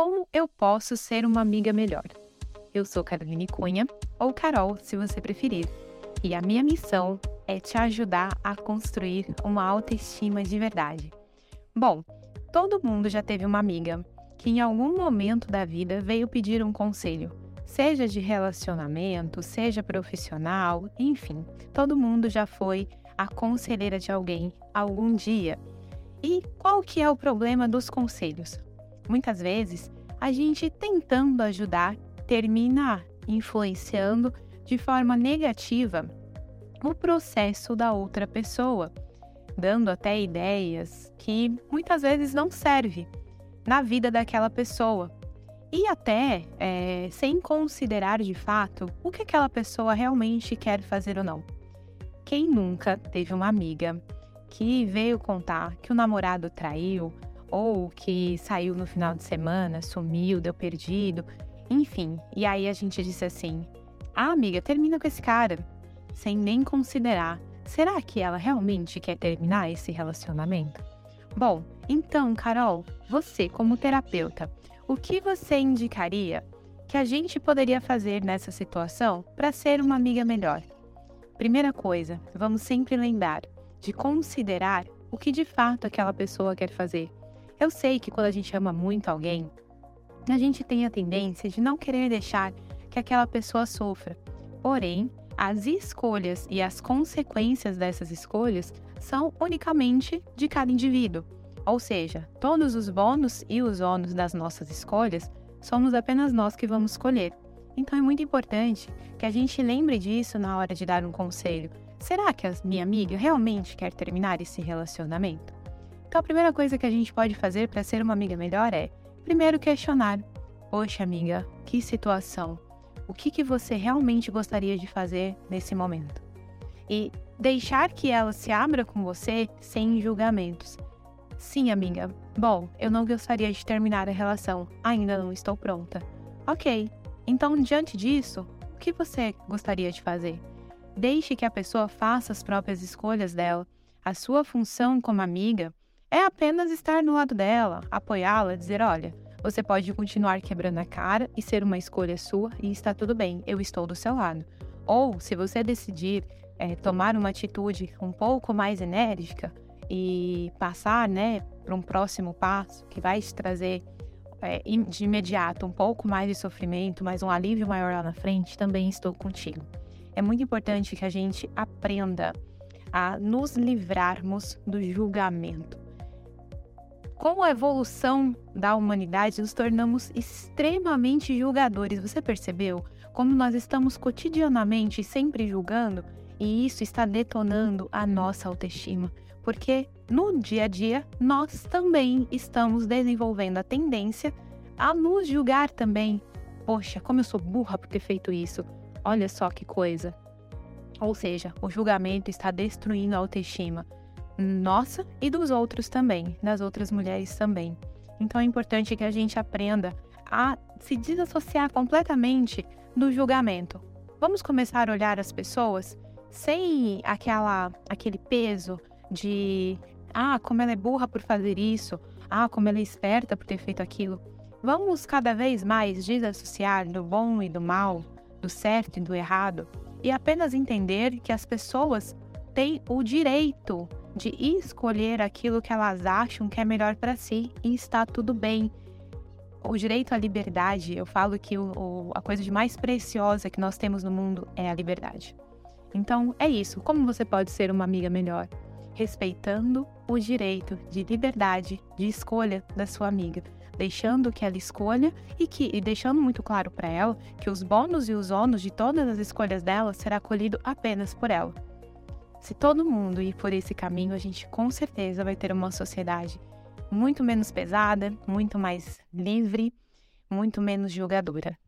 Como eu posso ser uma amiga melhor? Eu sou Caroline Cunha, ou Carol, se você preferir, e a minha missão é te ajudar a construir uma autoestima de verdade. Bom, todo mundo já teve uma amiga que em algum momento da vida veio pedir um conselho, seja de relacionamento, seja profissional, enfim, todo mundo já foi a conselheira de alguém algum dia. E qual que é o problema dos conselhos? Muitas vezes, a gente tentando ajudar termina influenciando de forma negativa o processo da outra pessoa, dando até ideias que muitas vezes não servem na vida daquela pessoa. E até é, sem considerar de fato o que aquela pessoa realmente quer fazer ou não. Quem nunca teve uma amiga que veio contar que o namorado traiu, ou que saiu no final de semana, sumiu, deu perdido, enfim. E aí a gente disse assim: Ah, amiga, termina com esse cara, sem nem considerar. Será que ela realmente quer terminar esse relacionamento? Bom, então, Carol, você, como terapeuta, o que você indicaria que a gente poderia fazer nessa situação para ser uma amiga melhor? Primeira coisa, vamos sempre lembrar de considerar o que de fato aquela pessoa quer fazer. Eu sei que quando a gente ama muito alguém, a gente tem a tendência de não querer deixar que aquela pessoa sofra. Porém, as escolhas e as consequências dessas escolhas são unicamente de cada indivíduo. Ou seja, todos os bônus e os ônus das nossas escolhas somos apenas nós que vamos escolher. Então é muito importante que a gente lembre disso na hora de dar um conselho será que a minha amiga realmente quer terminar esse relacionamento? Então, a primeira coisa que a gente pode fazer para ser uma amiga melhor é, primeiro, questionar: Poxa, amiga, que situação? O que, que você realmente gostaria de fazer nesse momento? E deixar que ela se abra com você sem julgamentos. Sim, amiga. Bom, eu não gostaria de terminar a relação. Ainda não estou pronta. Ok. Então, diante disso, o que você gostaria de fazer? Deixe que a pessoa faça as próprias escolhas dela. A sua função como amiga é apenas estar no lado dela, apoiá-la, dizer: olha, você pode continuar quebrando a cara e ser uma escolha sua e está tudo bem, eu estou do seu lado. Ou, se você decidir é, tomar uma atitude um pouco mais enérgica e passar né, para um próximo passo que vai te trazer é, de imediato um pouco mais de sofrimento, mas um alívio maior lá na frente, também estou contigo é muito importante que a gente aprenda a nos livrarmos do julgamento. Com a evolução da humanidade, nos tornamos extremamente julgadores. Você percebeu como nós estamos cotidianamente sempre julgando e isso está detonando a nossa autoestima? Porque no dia a dia nós também estamos desenvolvendo a tendência a nos julgar também. Poxa, como eu sou burra por ter feito isso. Olha só que coisa. Ou seja, o julgamento está destruindo a autoestima nossa e dos outros também, das outras mulheres também. Então é importante que a gente aprenda a se desassociar completamente do julgamento. Vamos começar a olhar as pessoas sem aquela aquele peso de ah, como ela é burra por fazer isso, ah, como ela é esperta por ter feito aquilo. Vamos cada vez mais desassociar do bom e do mal, do certo e do errado e apenas entender que as pessoas têm o direito de escolher aquilo que elas acham que é melhor para si e está tudo bem. O direito à liberdade, eu falo que o, o, a coisa de mais preciosa que nós temos no mundo é a liberdade. Então é isso. Como você pode ser uma amiga melhor? Respeitando o direito de liberdade de escolha da sua amiga deixando que ela escolha e que e deixando muito claro para ela que os bônus e os ônus de todas as escolhas dela será colhido apenas por ela. Se todo mundo ir por esse caminho, a gente com certeza vai ter uma sociedade muito menos pesada, muito mais livre, muito menos julgadora.